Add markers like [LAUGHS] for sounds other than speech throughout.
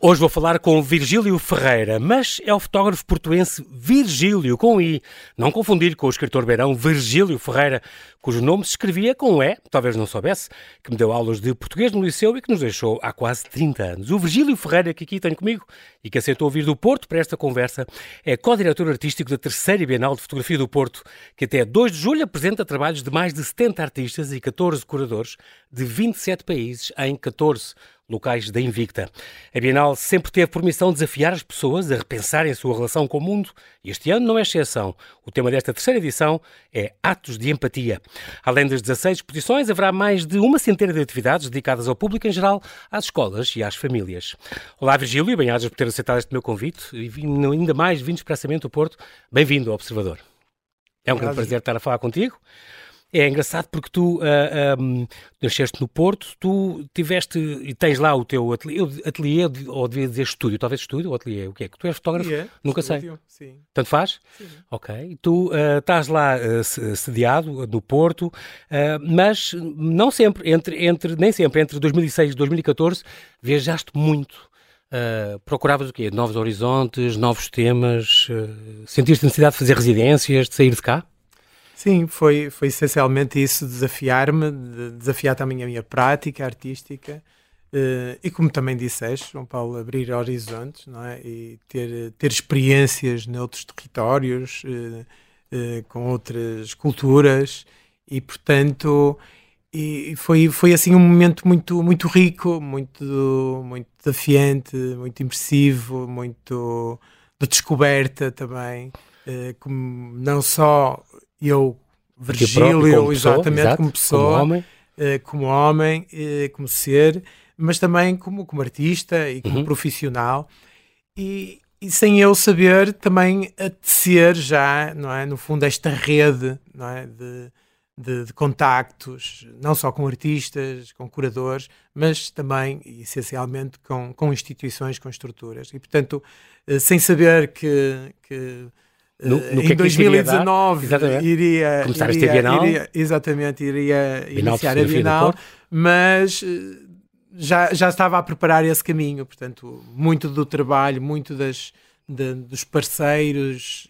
Hoje vou falar com Virgílio Ferreira, mas é o fotógrafo portuense Virgílio, com I. Não confundir com o escritor beirão Virgílio Ferreira, cujo nome se escrevia com E, talvez não soubesse, que me deu aulas de português no liceu e que nos deixou há quase 30 anos. O Virgílio Ferreira, que aqui tenho comigo e que aceitou vir do Porto para esta conversa, é co-diretor artístico da terceira Bienal de Fotografia do Porto, que até 2 de julho apresenta trabalhos de mais de 70 artistas e 14 curadores de 27 países em 14 locais da Invicta. A Bienal sempre teve por missão desafiar as pessoas a repensarem a sua relação com o mundo e este ano não é exceção. O tema desta terceira edição é Atos de Empatia. Além das 16 exposições, haverá mais de uma centena de atividades dedicadas ao público em geral, às escolas e às famílias. Olá, Virgílio, e bem-ajas por ter aceitado este meu convite e ainda mais vindo expressamente do Porto. Bem-vindo ao Observador. É um grande prazer estar a falar contigo. É engraçado porque tu uh, ah, um, nasceste no Porto, tu tiveste e tens lá o teu ateliê, ateliê ou devia dizer estúdio, talvez estúdio ou ateliê, o que é que tu és fotógrafo? Yeah, Nunca estúdio, sei. Sim. Tanto faz? Sim. Ok. Tu uh, estás lá uh, sediado no Porto, mas não sempre, entre, entre, nem sempre, entre 2006 e 2014, viajaste muito. Uh, procuravas o quê? Novos horizontes, novos temas? Uh, sentiste necessidade de fazer residências, de sair de cá? Sim, foi, foi essencialmente isso, desafiar-me, de desafiar também a minha prática artística. Uh, e como também disseste, João Paulo, abrir horizontes não é? e ter, ter experiências noutros territórios, uh, uh, com outras culturas. E portanto e foi, foi assim um momento muito, muito rico, muito, muito desafiante, muito impressivo, muito de descoberta também, como não só eu, Virgílio, como exatamente, pessoa, como pessoa, como homem, como, homem uh, como ser, mas também como, como artista e como uhum. profissional. E, e, sem eu saber também a tecer já, não é? No fundo, esta rede não é? de, de, de contactos, não só com artistas, com curadores, mas também, essencialmente, com, com instituições, com estruturas. E, portanto, uh, sem saber que, que no, no em que é 2019 iria, iria começar iria, esta Bienal. Iria, exatamente, iria Bienal iniciar a Bienal, mas já, já estava a preparar esse caminho. Portanto, muito do trabalho, muito das, de, dos parceiros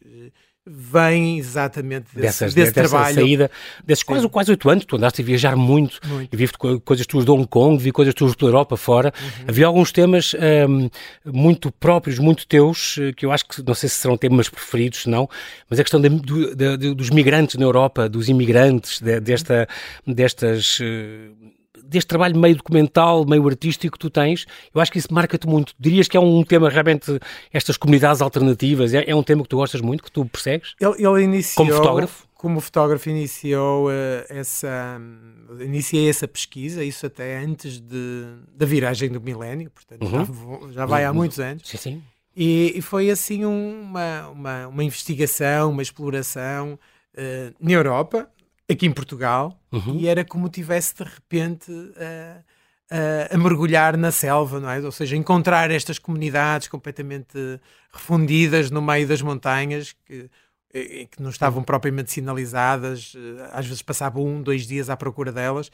vem exatamente desse, Dessas, desse dessa trabalho. saída, desses quase, quase oito anos, tu andaste a viajar muito, muito. e vi coisas tuas de Hong Kong, vi coisas tuas pela Europa fora. Uhum. Havia alguns temas um, muito próprios, muito teus, que eu acho que, não sei se serão temas preferidos, não, mas a questão de, de, de, dos migrantes na Europa, dos imigrantes, desta, destas... Uh, deste trabalho meio documental, meio artístico que tu tens, eu acho que isso marca-te muito. Dirias que é um tema realmente, estas comunidades alternativas, é, é um tema que tu gostas muito, que tu persegues? Ele, ele iniciou... Como fotógrafo? Como fotógrafo iniciou uh, essa... Iniciei essa pesquisa, isso até antes de, da viragem do milénio, portanto uhum. já, já, vai há muitos anos. Sim, sim. E, e foi assim uma, uma, uma investigação, uma exploração uh, na Europa, aqui em Portugal uhum. e era como tivesse de repente a, mergulhar na selva, não é? Ou seja, encontrar estas comunidades completamente refundidas no meio das montanhas que, que não estavam propriamente sinalizadas, às vezes passava um, dois dias à procura delas.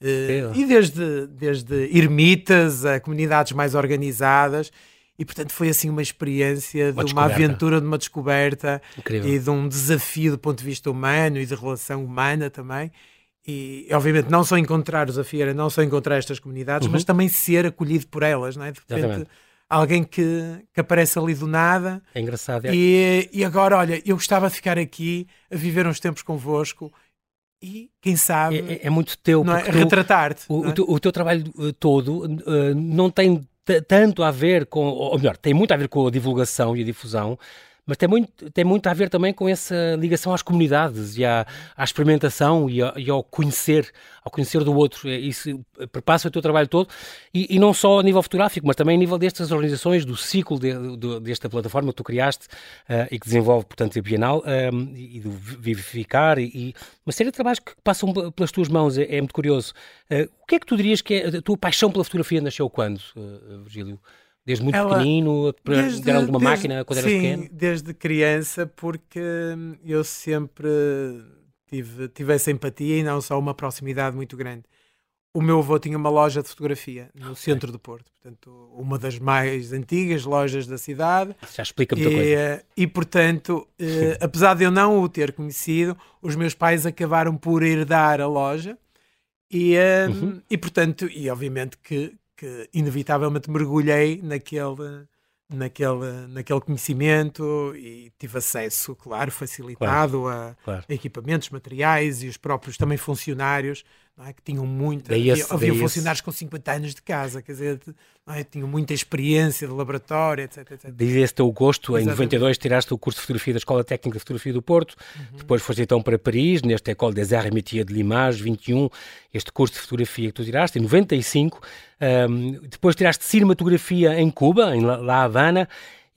É. E desde, desde ermitas a comunidades mais organizadas, e portanto foi assim uma experiência uma de uma aventura, de uma descoberta Incrível. e de um desafio do ponto de vista humano e de relação humana também. E obviamente não só encontrar o desafio era não só encontrar estas comunidades, uhum. mas também ser acolhido por elas, não é? De repente, Exatamente. alguém que, que aparece ali do nada. É engraçado. É. E, e agora, olha, eu gostava de ficar aqui a viver uns tempos convosco e quem sabe é, é muito teu é? retratar-te. O, é? o, teu, o, teu, trabalho todo uh, não tem tanto a ver com, ou melhor, tem muito a ver com a divulgação e a difusão, mas tem muito, tem muito a ver também com essa ligação às comunidades e à, à experimentação e, e, ao conhecer, ao conhecer do outro. É isso perpassa o teu trabalho todo e, e, não só a nível fotográfico, mas também a nível destas organizações, do ciclo de, de, desta plataforma que tu criaste uh, e que desenvolve, portanto, a Bienal um, e do Vivificar e, e, uma série de trabalhos que passam pelas tuas mãos. É, é muito curioso. Uh, o que é que tu dirias que é a tua paixão pela fotografia nasceu quando, uh, Virgílio? Desde muito Ela, pequenino, desde, deram alguma desde, máquina quando sim, eras pequeno? desde criança, porque eu sempre tive, tive essa empatia e não só uma proximidade muito grande. o meu avô tinha uma loja de fotografia no centro do Porto, portanto, uma das mais antigas lojas da cidade. Já explica muita e, coisa. Eh, e, portanto, eh, apesar de eu não o ter conhecido, os meus pais acabaram por herdar a loja. E, eh, uhum. e portanto, e obviamente que, que inevitavelmente mergulhei naquele naquele, naquele conhecimento e tive acesso, claro, facilitado claro, a, claro. equipamentos, materiais e os próprios também funcionários é? que tinham muita. Daí esse, havia daí funcionários esse... com 50 anos de casa, quer dizer, é? tinham muita experiência de laboratório, etc. etc. Daí esse teu gosto, Exatamente. em 92 tiraste o curso de fotografia da Escola Técnica de Fotografia do Porto, uhum. depois foste então para Paris, nesta École des Arts et Métiers de Limage, 21, este curso de fotografia que tu tiraste, em 95. Um, depois tiraste cinematografia em Cuba, em La Havana,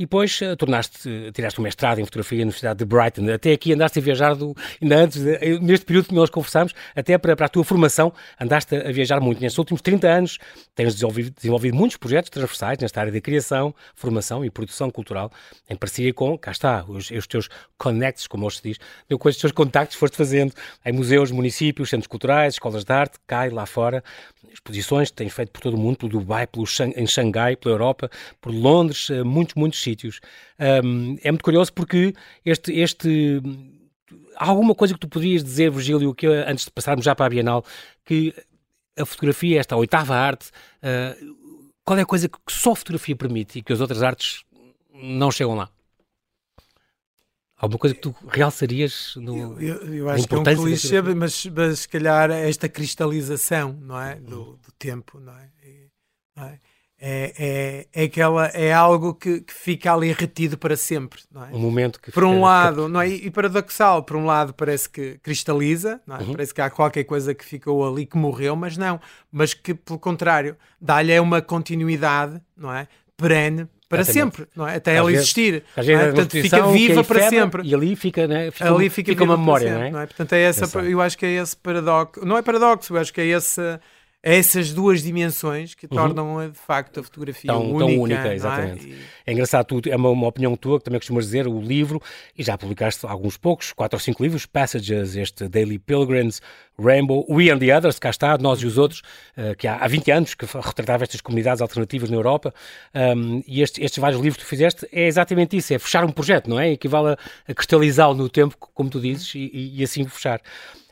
e depois uh, tornaste, tiraste um mestrado em fotografia na Universidade de Brighton. Até aqui andaste a viajar, do, ainda antes, neste período que nós conversámos, até para, para, a tua formação, andaste a viajar muito. Nestes últimos 30 anos tens desenvolvido, desenvolvido muitos projetos transversais nesta área de criação, formação e produção cultural, em parceria com, cá está, os, os teus connects, como hoje se diz, com os teus contactos foste fazendo em museus, municípios, centros culturais, escolas de arte, cá e lá fora, exposições que tens feito por todo o mundo, pelo Dubai, pelo, em Xangai, pela Europa, por Londres, eh, muitos, muitos sítios. Um, é muito curioso porque este, este há alguma coisa que tu podias dizer, Virgílio, que antes de passarmos já para a Bienal, que a fotografia, esta oitava arte, uh, qual é a coisa que só a fotografia permite e que as outras artes não chegam lá? Alguma coisa que tu realçarias no. Eu, eu, eu acho que é um clichê, mas, mas se calhar esta cristalização, não é? Do, do tempo, não é? E, não é? é, é, é, aquela, é algo que, que, fica ali retido para sempre. Não é? Um momento que. Por um lado, não é? e paradoxal, por um lado parece que cristaliza, não é? uhum. parece que há qualquer coisa que ficou ali que morreu, mas não. Mas que, pelo contrário, dá-lhe uma continuidade não é? perene para sempre, não é? até às ela vezes, existir. Às vezes, é? Portanto, fica viva para sempre. E ali fica, né? fica, ali fica, fica uma memória, sempre, não, é? não é? Portanto, é essa, eu acho que é esse paradoxo, não é paradoxo, eu acho que é esse essas duas dimensões que uhum. tornam de facto a fotografia tão, única. Tão única, é? exatamente. É? E... é engraçado, tu, é uma, uma, opinião tua que também costumas dizer, o livro, e já publicaste alguns poucos, quatro ou cinco livros, Passages, este Daily Pilgrims, Rainbow, We and the Others, cá está, Nós e os Outros, uh, que há, há 20 anos que retratava estas comunidades alternativas na Europa, um, e este, estes vários livros que tu fizeste é exatamente isso, é fechar um projeto, não é? Equivale a, a cristalizá-lo no tempo, como tu dizes, e, e assim fechar.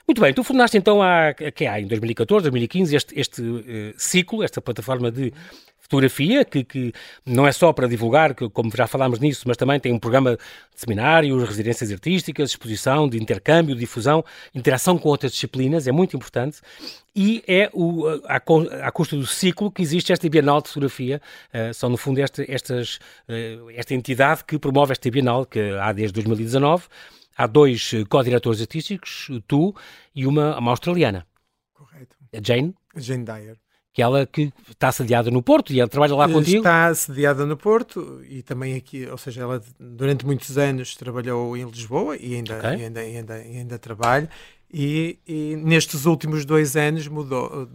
Muito bem, tu fundaste então há, que há em 2014, 2015 este, este uh, ciclo, esta plataforma de fotografia, que, que, não é só para divulgar, que, como já falámos nisso, mas também tem um programa de seminários, residências artísticas, exposição, de intercâmbio, difusão, interação com outras disciplinas, é muito importante. E é o, à, à custa do ciclo que existe esta Bienal de Fotografia. Uh, são, no fundo, esta, estas, uh, esta entidade que promove esta Bienal, que há desde 2019 há dois eh, co-diretores artísticos, tu e uma, uma australiana. Correto. A Jane? Jane Dyer. Que ela que está sediada no Porto e ela trabalha lá contigo? Está sediada no Porto e também aqui, ou seja, ela durante muitos anos trabalhou em Lisboa e ainda, okay. e ainda, e ainda, e ainda trabalha. E, e, nestes últimos dois anos mudou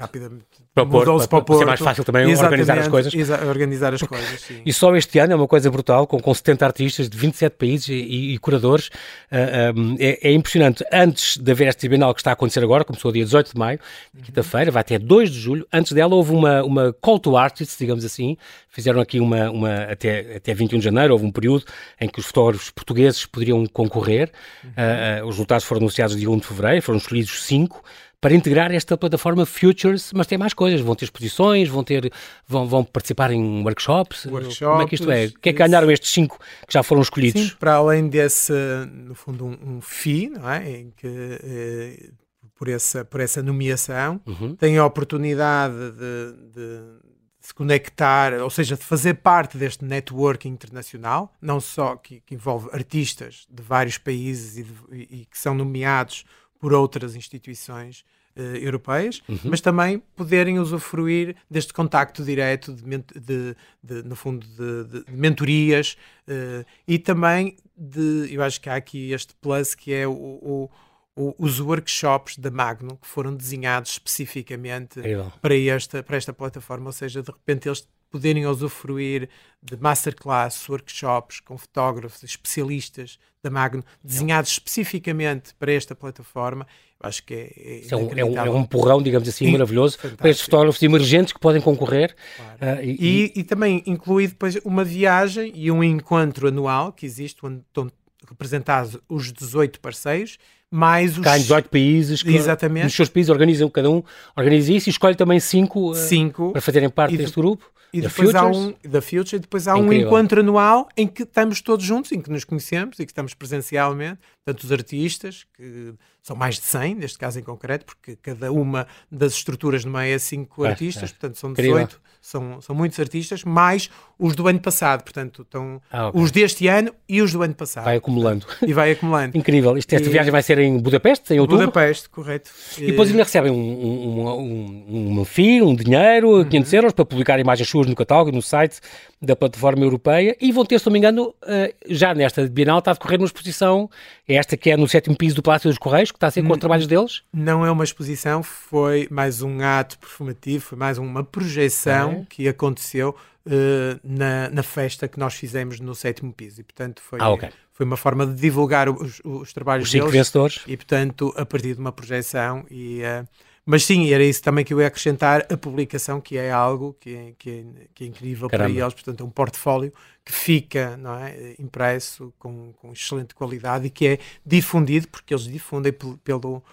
rapidamente para mudou-se para, para, ser mais fácil também organizar as coisas. organizar as coisas. [LAUGHS] E só este ano é uma coisa brutal, com, com 70 artistas de 27 países e, e curadores. Uh, ah, um, é, é, impressionante. Antes de haver esta Bienal que está a acontecer agora, começou dia 18 de maio, uhum. quinta-feira, vai até 2 de julho. Antes dela houve uma, uma call to artists, digamos assim. Fizeram aqui uma, uma até, até 21 de janeiro, houve um período em que os fotógrafos portugueses poderiam concorrer. Uh, uh, os resultados foram anunciados dia 1 de fevereiro, foram escolhidos 5 para integrar esta plataforma Futures, mas tem mais coisas, vão ter exposições, vão ter, vão, vão participar em workshops. workshops. Como é que isto é? O que é que ganharam estes cinco que já foram escolhidos? Sim, para além desse, no fundo, um, um FII, não é? Em que, eh, por, essa, por essa nomeação, uhum. têm a oportunidade de, de se conectar, ou seja, de fazer parte deste networking internacional, não só que, que envolve artistas de vários países e, de, e, que são nomeados por outras instituições uh, europeias, uhum. mas também poderem usufruir deste contacto direto, de, de, de no fundo, de, mentorias uh, e também de, eu acho que há aqui este plus que é o, o, o, os workshops da Magno que foram desenhados especificamente para esta, para esta plataforma, ou seja, de repente eles poderem usufruir de masterclass, workshops com fotógrafos, especialistas da Magno, desenhados especificamente para esta plataforma. Eu acho que é, é, é, um, é, um, é um empurrão, digamos assim, Sim, maravilhoso fantástico. para estes fotógrafos emergentes que podem concorrer. Claro. Uh, e, e, e, também inclui depois uma viagem e um encontro anual que existe, onde estão representados os 18 parceiros mais os... Cá em 18 países, que Exatamente. nos seus países organizam, cada um organiza isso e escolhe também cinco, eh, cinco. para fazerem parte deste grupo. E depois há um da Future, e depois há Incrível. um encontro anual em que estamos todos juntos, em que nos conhecemos e que estamos presencialmente, tanto os artistas, que são mais de 100, neste caso em concreto, porque cada uma das estruturas no meio é 5 é, artistas, é. portanto são 18, são, são muitos artistas, mais os do ano passado, portanto estão ah, okay. os deste ano e os do ano passado. Vai acumulando. E vai acumulando. [LAUGHS] Incrível. Isto, esta e... viagem vai ser em Budapeste, em outubro? Budapeste, correto. E depois ainda recebem um, um, um, um FII, um dinheiro, uhum. 500 euros, para publicar imagens suas no catálogo, no site da plataforma europeia, e vão ter, se não me engano, eh, já nesta Bienal está a decorrer uma exposição, é esta que é no sétimo piso do Palácio dos Correios, que está a ser com os trabalhos deles? Não é uma exposição, foi mais um ato performativo, foi mais uma projeção é. que aconteceu uh, na, na festa que nós fizemos no sétimo piso. E, portanto, foi, ah, okay. foi uma forma de divulgar os, os trabalhos os cinco deles. vencedores. E, portanto, a partir de uma projeção. E, uh, mas sim, era isso também que eu ia acrescentar, a publicação, que é algo que é, que é, que é incrível Caramba. para eles. Portanto, é um portfólio que fica não é, impresso com, com excelente qualidade e que é difundido, porque eles difundem pelo pelo,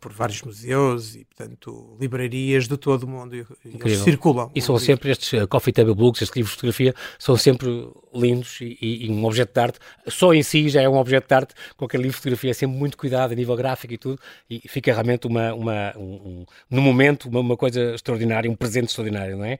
por vários museus e, portanto, livrarias de todo o mundo e, eles circulam. E são sempre estes uh, Coffee Table Books, estes livros de fotografia, são sempre lindos e, e, e, um objeto de arte, só em si já é um objeto de arte, qualquer livro de fotografia é sempre muito cuidado a nível gráfico e tudo, e fica realmente uma, uma um, um, no momento, uma, uma, coisa extraordinária, um presente extraordinário, não é?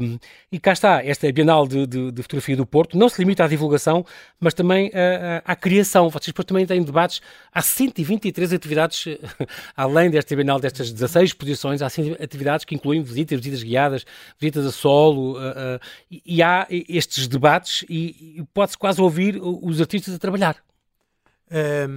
Um, e cá está, esta Bienal de, de, de, Fotografia do Porto não se limita à divulgação, mas também uh, à criação. Vocês depois também têm debates, há 123 atividades [LAUGHS] além desta Bienal, destas 16 exposições, há sim atividades que incluem visitas, visitas guiadas, visitas a solo, uh, uh, e, há estes debates e, e pode-se quase ouvir os artistas a trabalhar. Um,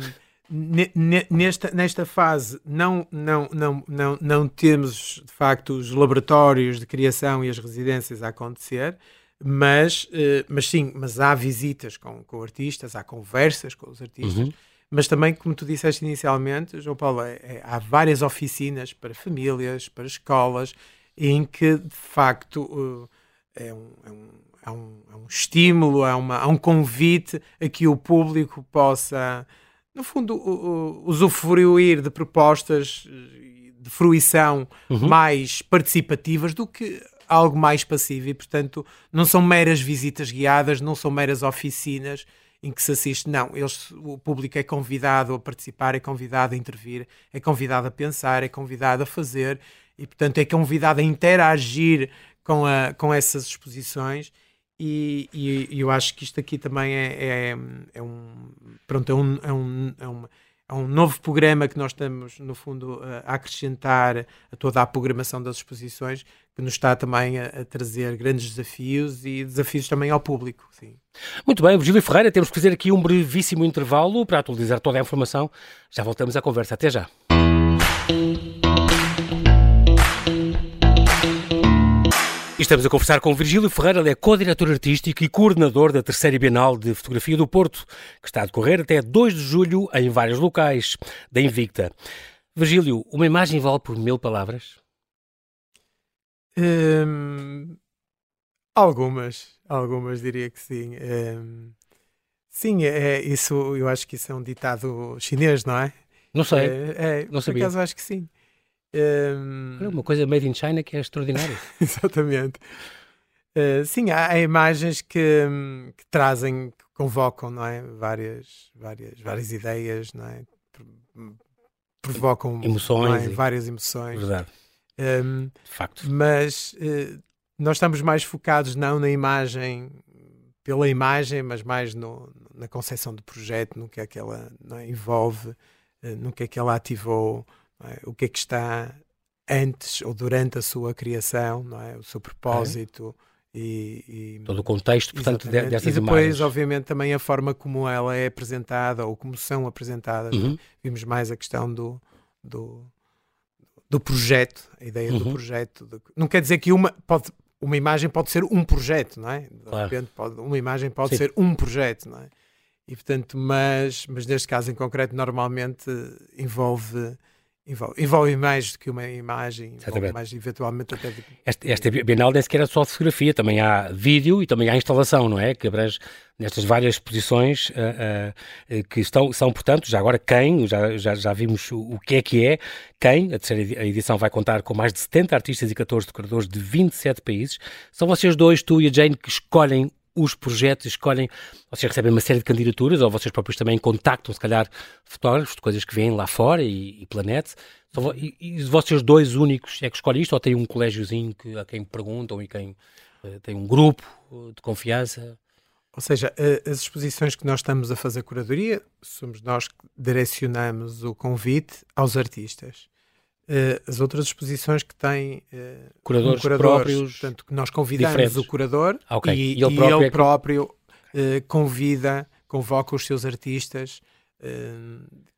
nesta, nesta fase não, não, não, não, não temos de facto os laboratórios de criação e as residências a acontecer, mas, uh, mas sim, mas há visitas com, com artistas, há conversas com os artistas. Uhum mas também, como tu disseste inicialmente, João Paulo, é, é, há várias oficinas para famílias, para escolas, em que de facto uh, é, um, é, um, é, um, é um estímulo, é uma, um convite a que o público possa, no fundo, uh, usufruir de propostas de fruição uhum. mais participativas do que algo mais passivo e, portanto, não são meras visitas guiadas, não são meras oficinas em que se assiste. Não, eles, o público é convidado a participar, é convidado a intervir, é convidado a pensar, é convidado a fazer e, portanto, é convidado a interagir com, a, com essas exposições. E, e, e eu acho que isto aqui também é, é, é um. Pronto, é um, é um, é um é um novo programa que nós estamos, no fundo, a acrescentar a toda a programação das exposições, que nos está também a, a trazer grandes desafios e desafios também ao público. Sim. Muito bem, Virgílio Ferreira, temos que fazer aqui um brevíssimo intervalo para atualizar toda a informação. Já voltamos à conversa. Até já. Estamos a conversar com Virgílio Ferreira, ele é co-diretor artístico e coordenador da terceira Bienal de Fotografia do Porto, que está a decorrer até 2 de julho em vários locais da Invicta. Virgílio, uma imagem vale por mil palavras? Hum, algumas, algumas diria que sim. Hum, sim, é, isso, eu acho que isso é um ditado chinês, não é? Não sei, é, é, não sabia. Por acaso acho que sim. Um... Uma coisa made in China que é extraordinária. [LAUGHS] Exatamente. Uh, sim, há, há imagens que, que, trazem, que convocam, não é? Várias, várias, várias ideias, não é? Provocam emoções, é? várias emoções. Verdade. Um, De facto. Mas uh, nós estamos mais focados não na imagem pela imagem, mas mais no, na concepção do projeto, no que é que ela é? envolve, uh, no que é que ela ativou é? o que é que está antes ou durante a sua criação, não é? o seu propósito. É. E, e, todo o contexto, portanto, exatamente. dessas E depois, imagens. obviamente, também a forma como ela é apresentada ou como são apresentadas. É? Uhum. Vimos mais a questão do, do, do projeto, a ideia uhum. do projeto. Não quer dizer que uma pode, uma imagem pode ser um projeto, não é? De claro. repente, pode, uma imagem pode Sim. ser um projeto, não é? E portanto, mas, mas neste caso em concreto, normalmente envolve Envolve, envolve mais do que uma imagem, mais eventualmente até... De... Esta, esta Bienal nem sequer é só fotografia, também há vídeo e também há instalação, não é? Que abrange nestas várias exposições uh, uh, que estão, são, portanto, já agora quem, já, já, já vimos o, o, que é que é, quem, a terceira edição vai contar com mais de 70 artistas e 14 decoradores de 27 países, são vocês dois, tu e a Jane, que escolhem os projetos, escolhem, vocês recebem uma série de candidaturas, ou vocês próprios também contactam, se calhar, fotógrafos de coisas que vêm lá fora e, e planete. E, e vocês dois únicos é que escolhem isto, ou tem um colégiozinho que, a quem perguntam e quem uh, tem um grupo uh, de confiança? Ou seja, as exposições que nós estamos a fazer curadoria, somos nós que direcionamos o convite aos artistas. Uh, as outras exposições que têm uh, curadores um curador, próprios, portanto, que nós convidamos diferentes. o curador ah, okay. e, e, ele próprio, e ele é próprio uh, convida, convoca os seus artistas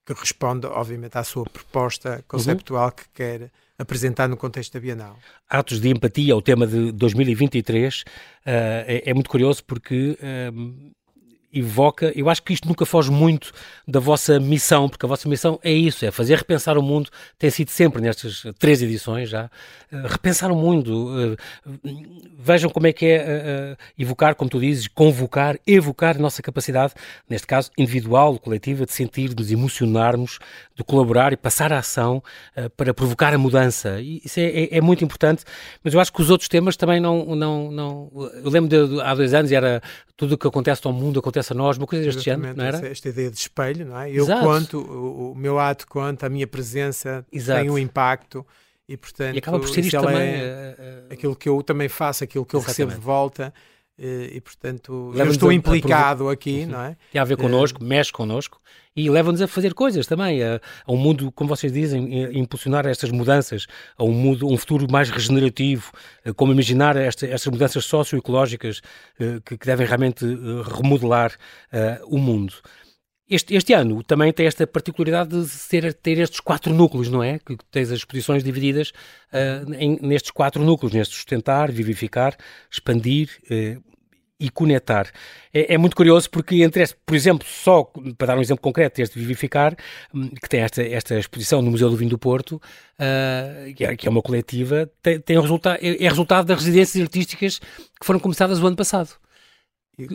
que respondem, obviamente, à sua proposta conceptual uhum. que quer apresentar no contexto da Bienal. Atos de Empatia, o tema de 2023, é, é, muito curioso porque evoca, eu acho que isto nunca foge muito da vossa missão, porque a vossa missão é isso, é fazer repensar o mundo, tem sido sempre nestas três edições já, uh, repensar o mundo, uh, vejam como é que é uh, evocar, como tu dizes, convocar, evocar a nossa capacidade, neste caso individual, coletiva, de sentir-nos, emocionarmos, de colaborar e passar a ação para provocar a mudança, isso é, é, é, muito importante, mas eu acho que os outros temas também não, não, não eu lembro de, há dois anos era tudo o que acontece ao mundo acontece a nós, uma coisa deste género, não era? Esta ideia de espelho, não é? Eu Exato. conto, o, o, meu ato conta, a minha presença Exato. tem um impacto e, portanto, e acaba por ser isto também. É, uh, aquilo que eu também faço, aquilo que eu Exatamente. recebo de volta. E, e portanto, eu estou implicado a, aqui, uhum. não é? Tem a ver connosco, uh, mexe connosco e leva-nos a fazer coisas também, a, a, um mundo, como vocês dizem, a impulsionar estas mudanças, a um, mundo, um futuro mais regenerativo, como imaginar esta, estas mudanças socioecológicas que, que devem realmente remodelar o mundo. Este, este, ano também tem esta particularidade de ser, ter estes quatro núcleos, não é? Que tens as exposições divididas uh, em, nestes quatro núcleos, neste sustentar, vivificar, expandir, uh, e conectar. É, é, muito curioso porque entre este, por exemplo, só para dar um exemplo concreto, este Vivificar, hum, que tem esta, esta exposição no Museu do Vinho do Porto, uh, que, é, que, é, uma coletiva, tem, tem resulta é, é resultado das residências artísticas que foram começadas o ano passado.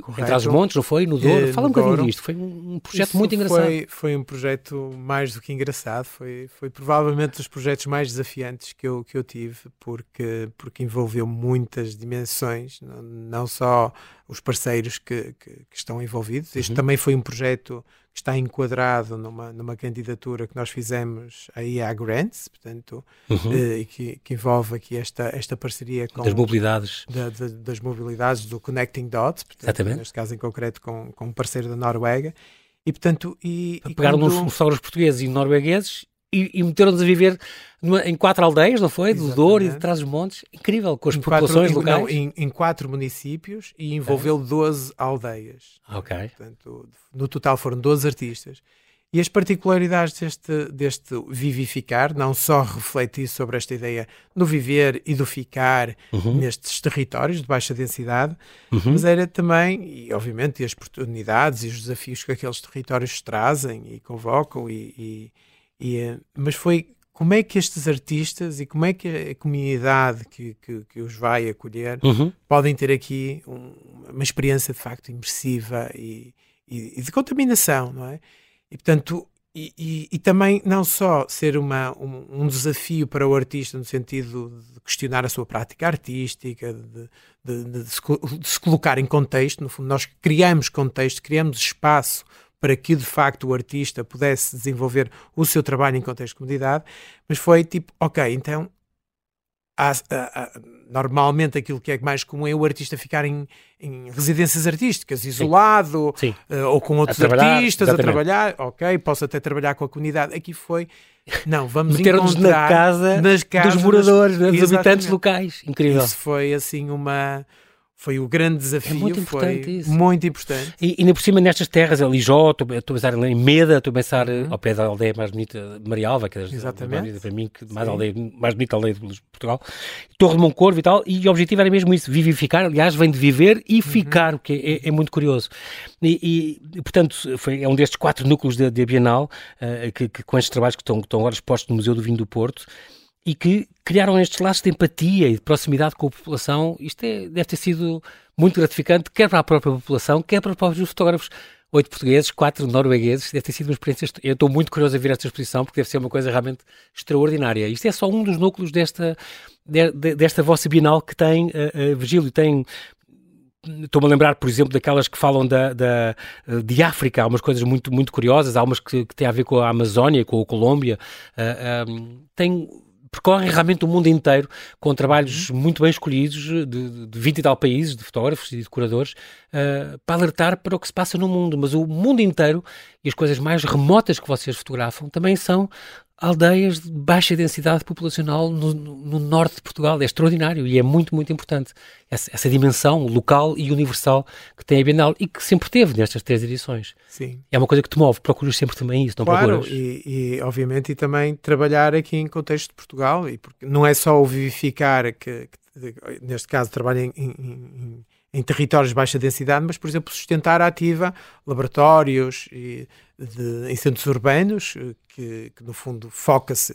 Correto. Entre os montes, não foi? No Douro? Fala um bocadinho disto. Foi um projeto Isso muito engraçado. Foi, foi um projeto mais do que engraçado. Foi, foi provavelmente dos projetos mais desafiantes que eu, que eu tive, porque, porque envolveu muitas dimensões, não, não só os parceiros que, que, que estão envolvidos. Este uhum. também foi um projeto está enquadrado numa, numa candidatura que nós fizemos aí à Grants, portanto, uhum. eh, que, que, envolve aqui esta, esta parceria com... Das mobilidades. Da, da, das mobilidades, do Connecting Dots, portanto, Exatamente. neste caso em concreto com, com um parceiro da Noruega. E, portanto, e, e Pegaram quando... nos fotógrafos portugueses e noruegueses e, e meteram-nos a viver numa, em quatro aldeias, não foi? Do Douro e de Trás-os-Montes. Incrível, com as em populações quatro, locais. Não, em, em, quatro municípios e envolveu é. 12 aldeias. Ok. Portanto, no total foram 12 artistas. E as particularidades deste, deste vivificar, não só refletir sobre esta ideia do viver e do ficar uhum. nestes territórios de baixa densidade, uhum. mas era também, e obviamente, as oportunidades e os desafios que aqueles territórios trazem e convocam e, e e, eh, mas foi como é que estes artistas e como é que a comunidade que, que, que os vai acolher uhum. podem ter aqui um, uma experiência de facto imersiva e, e, e, de contaminação, não é? E portanto, e, e, também não só ser uma, um, um, desafio para o artista no sentido de questionar a sua prática artística, de, de, de, de, se, de se colocar em contexto, no fundo, nós criamos contexto, criamos espaço para que de facto o artista pudesse desenvolver o seu trabalho em contexto de comunidade, mas foi tipo, ok, então há, há, há, normalmente aquilo que é mais comum é o artista ficar em, em residências artísticas, isolado, Sim. Sim. Uh, ou com outros a artistas exatamente. a trabalhar, ok, posso até trabalhar com a comunidade. Aqui foi, não, vamos Meteram-nos na casa nas casas dos moradores, dos habitantes locais. Incrível. Isso foi assim uma foi o grande desafio. É muito importante foi isso. Muito importante. E ainda por cima, nestas terras, ali Jó, estou a pensar em Meda, estou a pensar uhum. ao pé da aldeia mais bonita, Marialva, que é Exatamente. para mim, que mais, aldeia, mais bonita aldeia de Portugal. Torre de Moncorvo e tal. E o objetivo era mesmo isso, vivificar. Aliás, vem de viver e uhum. ficar, o que é, é, muito curioso. E, e, portanto, foi, é um destes quatro núcleos da Bienal, uh, que, que, com estes trabalhos que estão, que estão agora expostos no Museu do Vinho do Porto e que criaram estes laços de empatia e de proximidade com a população. Isto é, deve ter sido muito gratificante, quer para a própria população, quer para os próprios fotógrafos. Oito portugueses, quatro noruegueses, deve ter sido uma experiência. Eu estou muito curioso a ver esta exposição porque deve ser uma coisa realmente extraordinária. Isto é só um dos núcleos desta, de, desta vossa Bienal que tem, uh, uh, Virgílio, tem Estou-me a lembrar, por exemplo, daquelas que falam da, da, de África, há umas coisas muito, muito curiosas, há umas que, que têm a ver com a Amazónia, com a Colômbia. Uh, um, tem percorrem realmente o mundo inteiro com trabalhos uhum. muito bem escolhidos de, de 20 e tal países, de fotógrafos e decoradores, uh, para alertar para o que se passa no mundo. Mas o mundo inteiro e as coisas mais remotas que vocês fotografam também são aldeias de baixa densidade populacional no, no, norte de Portugal. É extraordinário e é muito, muito importante essa, essa, dimensão local e universal que tem a Bienal e que sempre teve nestas três edições. Sim. É uma coisa que te move, procuras sempre também isso, não claro, procuras? E, e obviamente e também trabalhar aqui em contexto de Portugal e porque não é só o vivificar que, que neste caso trabalha em, em, em em territórios de baixa densidade, mas, por exemplo, sustentar ativa laboratórios e de, em centros urbanos, eh, que, que no fundo foca-se,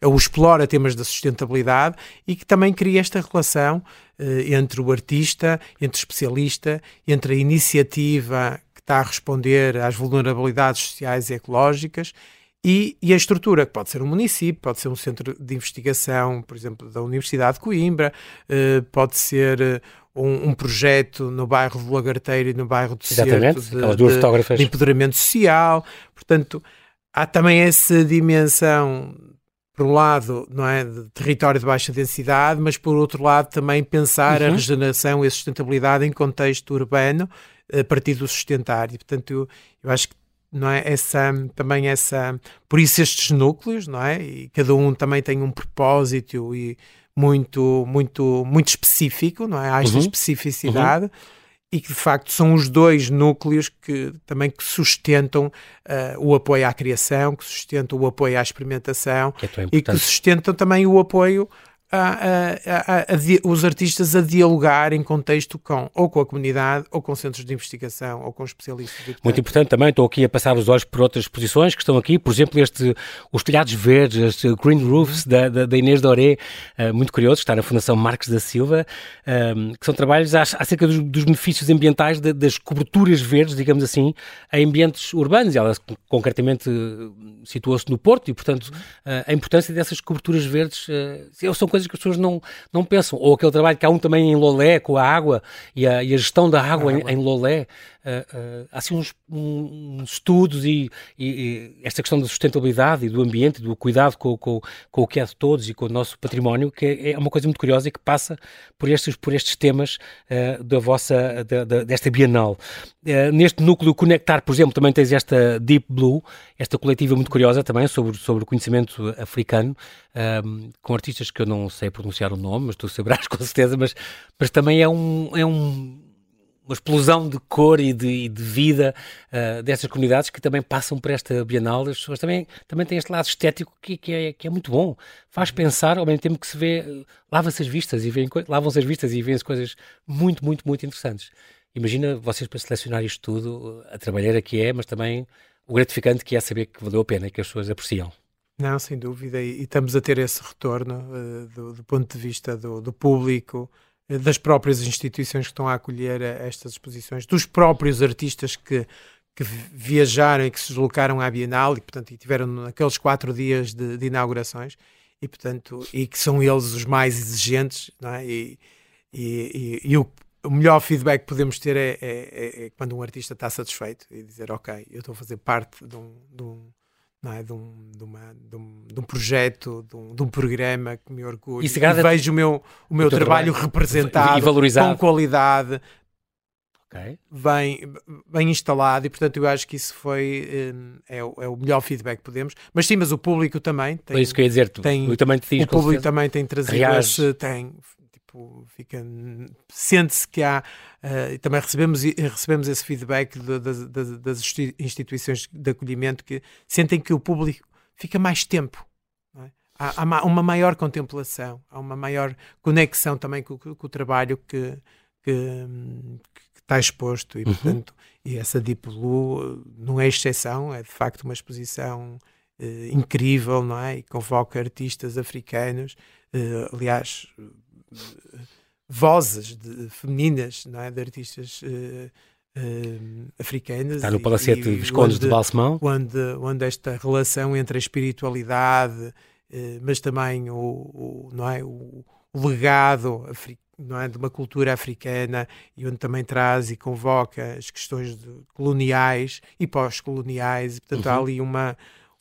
é o explora temas da sustentabilidade e que também cria esta relação eh, entre o artista, entre o especialista, entre a iniciativa que está a responder às vulnerabilidades sociais e ecológicas e, e, a estrutura, que pode ser um município, pode ser um centro de investigação, por exemplo, da Universidade de Coimbra, eh, pode ser eh, um, um, projeto no bairro de Lagarteiro e no bairro do Centro de, de, de, empoderamento social. Portanto, há também essa dimensão, por um lado, não é, de território de baixa densidade, mas por outro lado também pensar uhum. a regeneração e a sustentabilidade em contexto urbano a partir do sustentar. E, portanto, eu, eu acho que não é essa também essa por isso estes núcleos não é e cada um também tem um propósito e muito, muito, muito específico, não é? Há esta uhum. especificidade. Uhum. E que de facto são os dois núcleos que também que sustentam uh, o apoio à criação, que sustentam o apoio à experimentação é e que sustentam também o apoio a, a, a, os artistas a dialogar em contexto com ou com a comunidade, ou com centros de investigação, ou com especialistas. Muito importante também, estou aqui a passar os olhos por outras posições que estão aqui, por exemplo, este, os telhados verdes, este Green Roofs da, da, da Inês Doré, uh, muito curioso, está na Fundação Marques da Silva, uh, que são trabalhos acerca dos, dos benefícios ambientais de, das coberturas verdes, digamos assim, em ambientes urbanos. Ela concretamente situou-se no Porto e, portanto, uh, a importância dessas coberturas verdes são coisas coisas que as pessoas não, não pensam. Ou aquele trabalho que há um também em Lolé, com a água e a, e a gestão da água, em, em, Lolé. Uh, uh, há assim uns, uns estudos e, e, e, esta questão da sustentabilidade e do ambiente, do cuidado com, com, com, o que é de todos e com o nosso património, que é, é uma coisa muito curiosa e que passa por estes, por estes temas uh, da vossa, da, da, desta Bienal. neste núcleo Conectar, por exemplo, também tens esta Deep Blue, esta coletiva muito curiosa também sobre, sobre conhecimento africano, um, com artistas que eu não sei pronunciar o nome, mas tu saberás [LAUGHS] com certeza, mas, mas também é um, é um uma explosão de cor e de, e de vida uh, dessas comunidades que também passam por esta Bienal. As pessoas também, também têm este lado estético que, que, é, que é muito bom. Faz pensar, ao mesmo tempo que se vê, uh, lava-se as vistas e lavam-se as vistas e vêem-se coisas muito, muito, muito interessantes. Imagina vocês para selecionar isto tudo, a trabalheira que é, mas também o gratificante que é saber que valeu a pena e que as pessoas apreciam. Não, sem dúvida, e, e estamos a ter esse retorno uh, do, do, ponto de vista do, do público, das próprias instituições que estão a acolher estas exposições, dos próprios artistas que, que viajaram e que se deslocaram à Bienal e, portanto, e tiveram aqueles quatro dias de, de, inaugurações e, portanto, e que são eles os mais exigentes, não é? E, e, e, e o, o melhor feedback que podemos ter é, é, é, é, quando um artista está satisfeito e dizer, ok, eu estou a fazer parte de um, de um não é? de, um, de, uma, de, um, de um projeto, de um, de um programa que me orgulho. E, e vejo o meu, o meu o trabalho, trabalho, representado e valorizado. com qualidade. Okay. Bem, bem instalado e portanto eu acho que isso foi eh, é, é, o melhor feedback que podemos mas sim, mas o público também tem, é isso que eu ia dizer, tu, tem, também te diz, o público também tem trazido esse, tem tempo, fica sente-se que há uh, e também recebemos recebemos esse feedback de, de, de, das instituições de acolhimento que sentem que o público fica mais tempo. É? Há, há, uma maior contemplação, há uma maior conexão também com, com, com o trabalho que, que, que, está exposto e uhum. portanto e essa Deep Blue não é exceção, é de facto uma exposição uh, incrível, não é? E convoca artistas africanos, uh, aliás, vozes de, femininas, não é? De artistas africanas. Está no Palacete e, Viscondes onde, de Balsemão. Onde, onde esta relação entre a espiritualidade, mas também o, o, não é? o, o legado africano não é, de uma cultura africana e onde também traz e convoca as questões coloniais e pós-coloniais, e portanto uhum. há ali uma,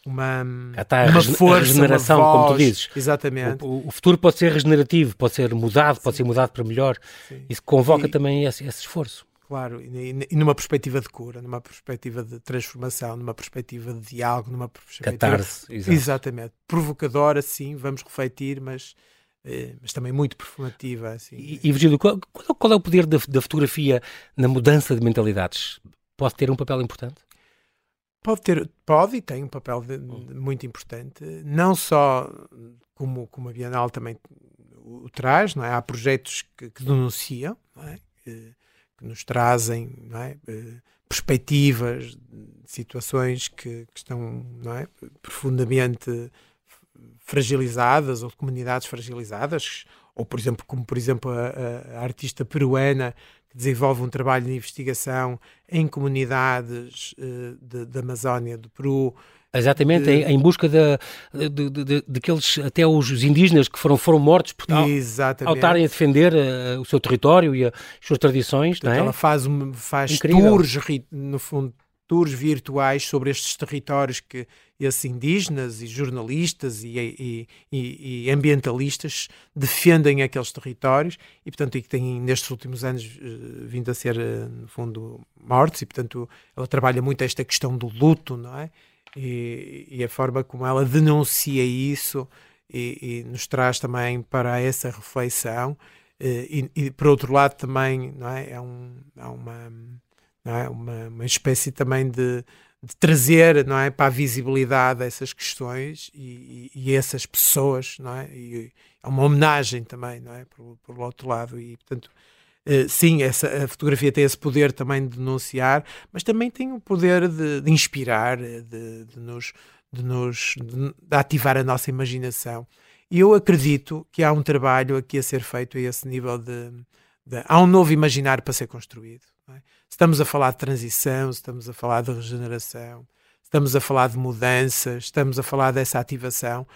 uma, Está uma força, regeneração, uma voz, como tu dizes. Exatamente. O, o, futuro pode ser regenerativo, pode ser mudado, Sim. pode ser mudado para melhor. Sim. Isso convoca e, também esse, esse, esforço. Claro, e, e, numa perspectiva de cura, numa perspectiva de transformação, numa perspectiva de diálogo, numa perspectiva... Catarse, exato. Exatamente. Provocadora, sim, vamos refletir, mas, eh, mas também muito performativa. Assim. E, e Virgílio, qual, qual, é o poder da, da fotografia na mudança de mentalidades? Pode ter um papel importante? Pode ter, pode e tem um papel de, de, muito importante, não só como, como a Bienal também o traz, não é? Há projetos que, que denunciam, é? que, que, nos trazem é? Eh, perspectivas de situações que, que estão é? profundamente fragilizadas ou de comunidades fragilizadas, ou por exemplo, como por exemplo a, a artista peruana desenvolve um trabalho de investigação em comunidades uh, da Amazónia, do Peru. Exatamente, de, em, em, busca de, de, de, daqueles, até os indígenas que foram, foram mortos por, ao, ao estarem a defender uh, o seu território e a, as suas tradições. Portanto, é? Ela faz, faz tours, no fundo, tours virtuais sobre estes territórios que esses indígenas e jornalistas e, e, e, e ambientalistas defendem aqueles territórios e, portanto, e que têm nestes últimos anos uh, vindo a ser, uh, no fundo, mortos e, portanto, ela trabalha muito esta questão do luto, não é? E, a forma como ela denuncia isso e, nos traz também para essa reflexão uh, e, por outro lado também não é, é, um, é uma é? uma, uma espécie também de, de, trazer não é, para a visibilidade essas questões e, e, e essas pessoas, não é? E é uma homenagem também, não é? Por, por outro lado, e portanto. Uh, sim, essa, a fotografia tem esse poder também de denunciar, mas também tem o poder de, de inspirar, de, de nos, de, nos de, ativar a nossa imaginação. E eu acredito que há um trabalho aqui a ser feito a esse nível de. de há um novo imaginário para ser construído. É? Estamos a falar de transição, estamos a falar de regeneração, estamos a falar de mudanças, estamos a falar dessa ativação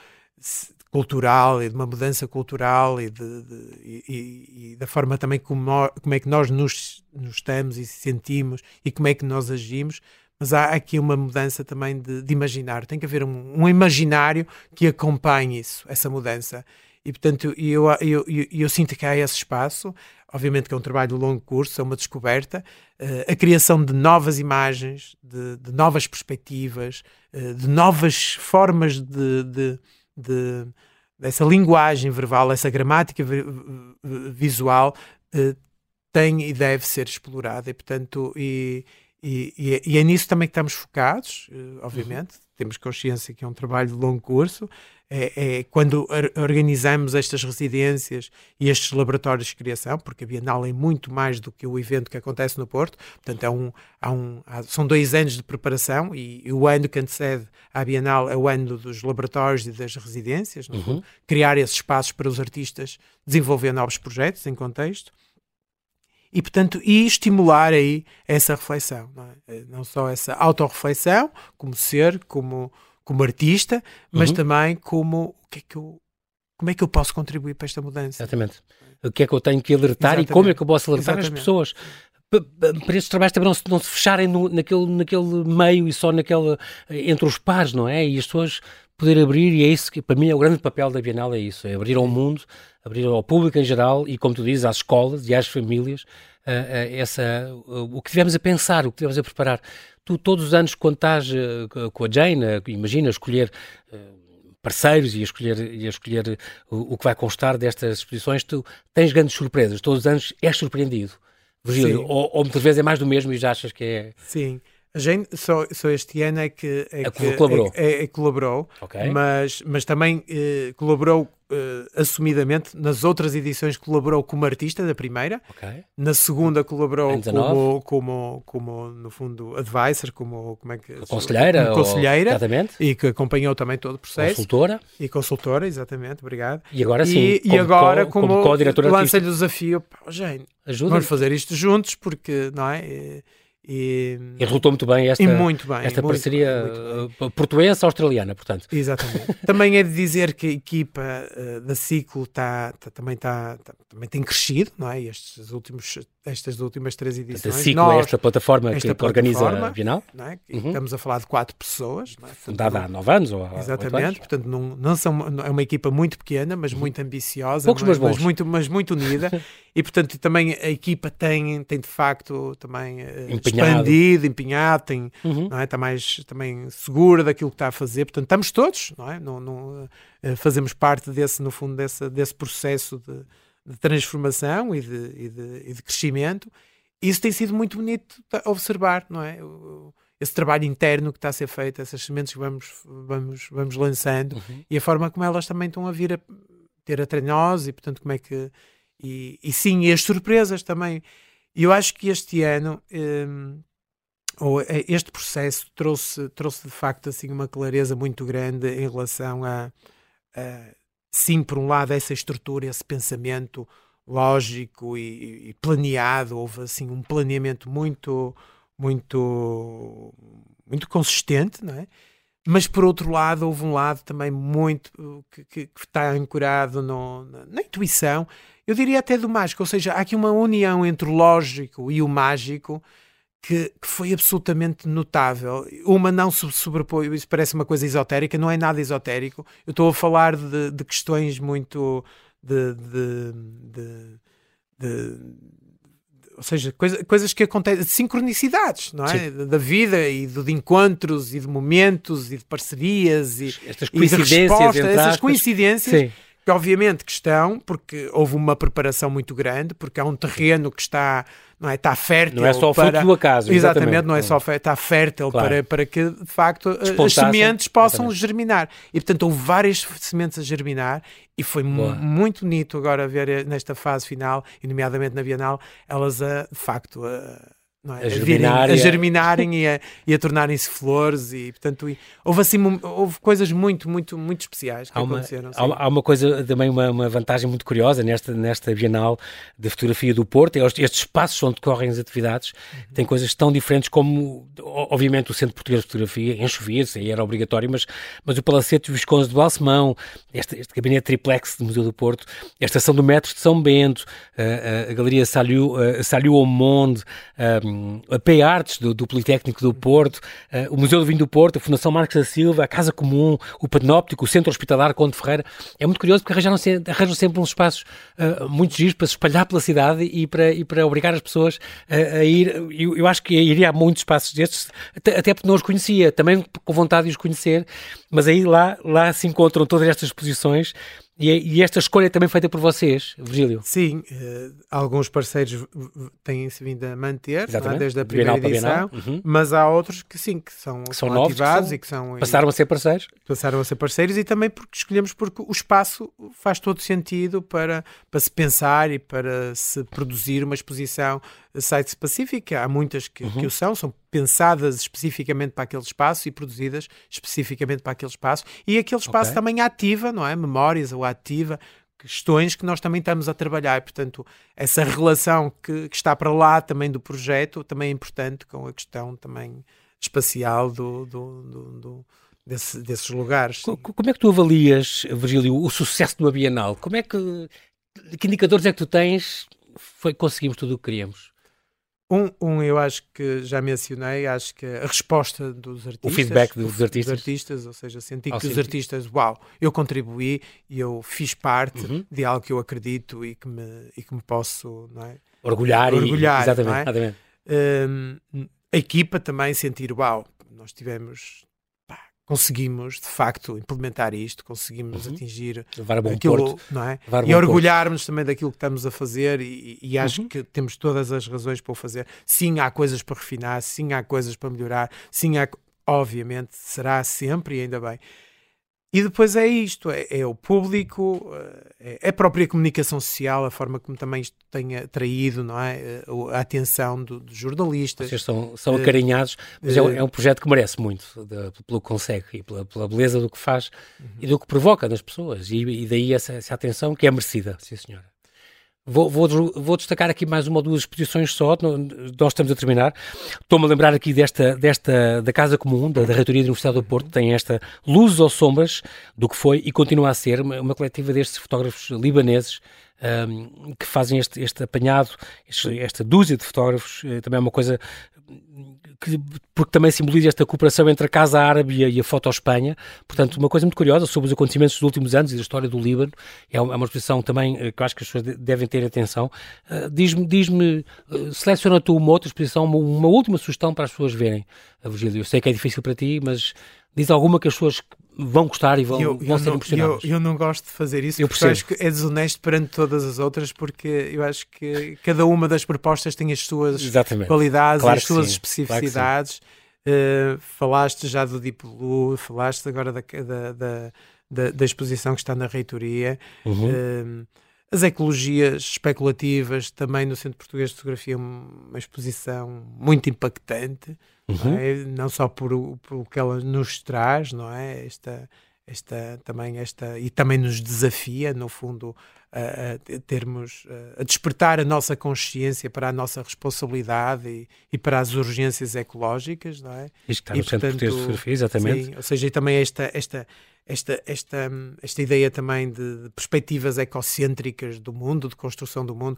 cultural e de uma mudança cultural e, de, de, e, e da forma também como, como é que nós nos, nos, estamos e sentimos e como é que nós agimos. Mas há aqui uma mudança também de, de imaginário. Tem que haver um, um imaginário que acompanhe isso, essa mudança. E, portanto, eu, eu, eu, eu, sinto que há esse espaço. Obviamente que é um trabalho de longo curso, é uma descoberta. Uh, a criação de novas imagens, de, de novas perspectivas, uh, de novas formas de, de, de, dessa linguagem verbal, essa gramática visual, uh, tem e deve ser explorada. E, portanto, e, e, e, é nisso também que estamos focados, obviamente. Uhum. Temos consciência que é um trabalho de longo curso é, é, quando organizamos estas residências e estes laboratórios de criação, porque a Bienal é muito mais do que o evento que acontece no Porto, portanto, é um, há um, há, são dois anos de preparação e, e, o ano que antecede à Bienal é o ano dos laboratórios e das residências, uhum. criar esses espaços para os artistas desenvolver novos projetos em contexto e portanto e estimular aí essa reflexão não, é? não só essa autorreflexão como ser como como artista, mas uhum. também como o que é que eu, como é que eu posso contribuir para esta mudança. Exatamente. O que é que eu tenho que alertar Exatamente. e como é que eu posso alertar Exatamente. as pessoas para estes trabalhos também não se, não se fecharem no, naquele, naquele meio e só naquele, entre os pares, não é? E as pessoas poder abrir, e é isso que para mim é o grande papel da Bienal, é isso, é abrir ao mundo, abrir ao público em geral e, como tu dizes, às escolas e às famílias, uh, uh, essa, uh, o que tivemos a pensar, o que tivemos a preparar. Tu, todos os anos, quando estás com a Jane, imagina escolher parceiros e a escolher, e a escolher o, o, que vai constar destas exposições, tu tens grandes surpresas. Todos os anos és surpreendido. Virgílio, ou, ou, muitas vezes é mais do mesmo e já achas que é. Sim. A gente só, só este ano é que, é, é que colaborou, é, é, é colaborou okay. mas, mas também eh, colaborou eh, assumidamente. Nas outras edições colaborou como artista da primeira, okay. na segunda colaborou como, como, como, no fundo, advisor, como, como é que, conselheira, como conselheira ou, e que acompanhou também todo o processo. Consultora. E consultora, exatamente, obrigado. E agora sim, e, como, e agora como, como co-diretora lança-lhe o desafio, gente, vamos fazer isto juntos, porque, não é? E, resultou muito bem esta, muito bem, esta muito, parceria uh, portuense-australiana, portanto. Exatamente. [LAUGHS] também é de dizer que a equipa uh, da Ciclo tá, tá também, tá, tá, também tem crescido, não é? Estes últimos, estas últimas três edições. A Ciclo Nós, é esta plataforma esta que, plataforma, organiza a Bienal. É? Uhum. Estamos a falar de quatro pessoas. É? Fundada há nove anos ou há Exatamente. Anos. Portanto, não, não são, é uma equipa muito pequena, mas uhum. muito ambiciosa. Poucos, mas, mas, muito, mas muito unida. [LAUGHS] e, portanto, também a equipa tem, tem de facto também uh, expandido, empenhado, tem, uhum. não é? está mais também segura daquilo que está a fazer. Portanto, estamos todos, não é? Não, não, uh, fazemos parte desse, no fundo, desse, desse processo de, de transformação e de, e, de, e de, crescimento. Isso tem sido muito bonito observar, não é? esse trabalho interno que está a ser feito, essas sementes que vamos, vamos, vamos lançando uhum. e a forma como elas também estão a vir a ter até nós e, portanto, como é que. E, e sim, e as surpresas também. E eu acho que este ano. Um, ou é, este processo trouxe, trouxe de facto assim uma clareza muito grande em relação a, a sim, por um lado, essa estrutura, esse pensamento lógico e, e, planeado, houve assim um planeamento muito, muito, muito consistente, não é? Mas por outro lado, houve um lado também muito que, que, que está ancorado no, na, na, intuição, eu diria até do mágico, ou seja, há aqui uma união entre o lógico e o mágico que, que, foi absolutamente notável. Uma não se sobrepõe, isso parece uma coisa esotérica, não é nada esotérico. Eu estou a falar de, de questões muito. De, de, de, ou seja, coisa, coisas que acontecem, de sincronicidades, não é? Da vida e de, encontros e de momentos e de parcerias e, Estas coincidências, e de essas coincidências. Sim que obviamente que estão, porque houve uma preparação muito grande, porque há um terreno que está não é? Está fértil. Não é só para... fruto do acaso. Exatamente, exatamente não é só fértil, está fértil claro. para, para que, de facto, as sementes possam exatamente. germinar. E, portanto, houve várias sementes a germinar e foi muito bonito agora ver nesta fase final, e nomeadamente na Bienal, elas, a, de facto, a é? a, germinar, virem, a germinarem e a, e a tornarem-se flores e portanto e, houve assim houve coisas muito muito muito especiais que há uma, aconteceram há uma, há uma, coisa também uma, uma, vantagem muito curiosa nesta nesta Bienal de fotografia do Porto é estes espaços onde decorrem as atividades uhum. têm coisas tão diferentes como obviamente o Centro Português de Fotografia em Chovirs aí era obrigatório mas mas o Palacete Visconde de Balsemão este, este gabinete triplex do Museu do Porto a estação do Metro de São Bento a, a, a Galeria Saliu Saliu ao Monde a P Artes do, do Politécnico do Porto, uh, o Museu do Vinho do Porto, a Fundação Marcos da Silva, a Casa Comum, o Panóptico, o Centro Hospitalar Conde Ferreira. É muito curioso porque arranjam, sempre, arranjam sempre uns espaços uh, muito giros para se espalhar pela cidade e para, e para obrigar as pessoas a, a ir. Eu, eu, acho que iria a muitos espaços destes, até, até porque não os conhecia, também com vontade de os conhecer, mas aí lá, lá se encontram todas estas exposições e, e, esta escolha é também feita por vocês, Virgílio? Sim, uh, alguns parceiros têm-se vindo a manter é? desde a primeira edição, uhum. mas há outros que sim, que são, que são, novos, que são, e que são. Passaram a ser parceiros? Passaram a ser parceiros e também porque escolhemos porque o espaço faz todo sentido para, para se pensar e para se produzir uma exposição site específica. Há muitas que, uhum. que o são, são pensadas especificamente para aquele espaço e produzidas especificamente para aquele espaço. E aquele espaço okay. também ativa, não é? Memórias ou ativa questões que nós também estamos a trabalhar. E, portanto, essa relação que, que, está para lá também do projeto também é importante com a questão também espacial do, do, do, do desse, desses lugares. Como é que tu avalias, Virgílio, o sucesso de uma Bienal? Como é que, que indicadores é que tu tens? Foi, conseguimos tudo o que queríamos? Um, um, eu acho que já mencionei, acho que a resposta dos artistas. O feedback dos artistas. Dos artistas ou seja, senti que os artistas, uau, eu contribuí e eu fiz parte uhum. de algo que eu acredito e que me, e que me posso não é? orgulhar. orgulhar e, exatamente. É? exatamente. Um, a equipa também sentir, uau, nós tivemos conseguimos de facto implementar isto, conseguimos uhum. atingir aquilo, porto, não é? e orgulharmos também daquilo que estamos a fazer e, e acho uhum. que temos todas as razões para o fazer. Sim, há coisas para refinar, sim, há coisas para melhorar, sim, há, obviamente, será sempre e ainda bem. E depois é isto, é, é, o público, eh, é a própria comunicação social, a forma como também isto tem atraído não é? Eh, a atenção dos do jornalistas. Vocês são, são acarinhados, mas é, um, é um projeto que merece muito, de, pelo que consegue e pela, pela, beleza do que faz uhum. e do que provoca nas pessoas. E, e daí essa, essa atenção que é merecida, sim senhora. Vou, vou, vou, destacar aqui mais uma ou duas exposições só, nós estamos a terminar. Estou-me a lembrar aqui desta, desta da Casa Comum, da, da Reitoria da Universidade do Porto, tem esta Luzes ou Sombras do que foi e continua a ser uma, uma coletiva destes fotógrafos libaneses um, que fazem este, este apanhado, este, esta dúzia de fotógrafos, eh, também é uma coisa que, porque também simboliza esta cooperação entre a Casa Árabe e a Foto Espanha. Portanto, uma coisa muito curiosa sobre os acontecimentos dos últimos anos e da história do Líbano. É uma, é exposição também eh, que eu acho que as pessoas devem ter atenção. Uh, Diz-me, diz-me uh, seleciona tu uma outra exposição, uma, uma, última sugestão para as pessoas verem, Virgílio. Eu sei que é difícil para ti, mas diz alguma que as pessoas vão gostar e vão, eu, vão eu ser não, impressionados. Eu, eu, não gosto de fazer isso eu porque acho que é desonesto perante todas as outras, porque eu acho que cada uma das propostas tem as suas Exatamente. qualidades, claro as suas sim. especificidades. Claro uh, falaste já do Deep Blue, falaste agora da, da, da, da, da exposição que está na reitoria. Uhum. Uh, as ecologias especulativas, também no Centro Português de Fotografia, uma exposição muito impactante uhum. não, é? não, só por, por o que ela nos traz, não é? Esta, esta, também esta, e também nos desafia, no fundo, a, a termos, a despertar a nossa consciência para a nossa responsabilidade e, e para as urgências ecológicas, não é? Isto está no Centro Português de Fotografia, exatamente. Sim, ou seja, e também esta, esta, esta, esta, esta ideia também de, de perspectivas ecocêntricas do mundo, de construção do mundo,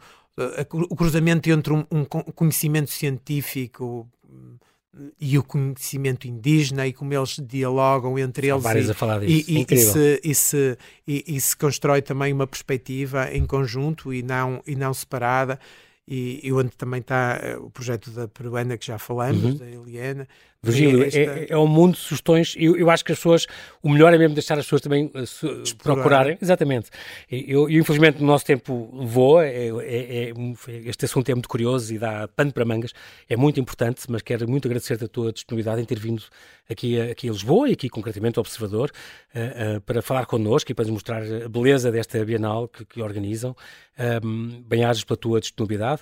o cruzamento entre um, um conhecimento científico e o conhecimento indígena e como eles dialogam entre eles e, a falar disso. E, e, se, e, se, e, e, se constrói também uma perspectiva em conjunto e não, e não separada e, e onde também está eh, o projeto da peruana que já falamos, uhum. da Eliana. Virgílio, esta... é, é, um mundo de sugestões. Eu, eu acho que as pessoas, o melhor é mesmo deixar as pessoas também uh, procurarem. Exatamente. Eu, eu, infelizmente, no nosso tempo voa. É, é, é, este assunto é muito curioso e dá pano para mangas. É muito importante, mas quero muito agradecer-te a tua disponibilidade em ter vindo aqui a, aqui a Lisboa e aqui concretamente ao Observador uh, uh, para falar connosco e para nos mostrar a beleza desta Bienal que, que organizam. Um, Bem-ajas pela tua disponibilidade.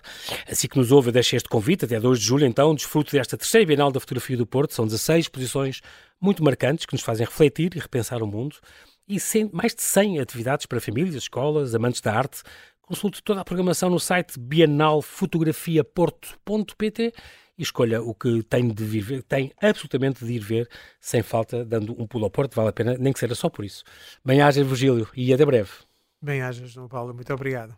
Assim que nos ouve, eu deixo este convite até 2 de julho, então, desfrute desta terceira Bienal da Fotografia do Porto. São 16 exposições muito marcantes que nos fazem refletir e repensar o mundo e mais de 100 atividades para famílias, escolas, amantes da arte. Consulte toda a programação no site bienalfotografiaporto.pt e escolha o que tem de vir ver, tem absolutamente de ir ver, sem falta, dando um pulo ao Porto, vale a pena, nem que seja só por isso. Bem-aja, Virgílio, e até breve. Bem-ajas, João Paulo, muito obrigado.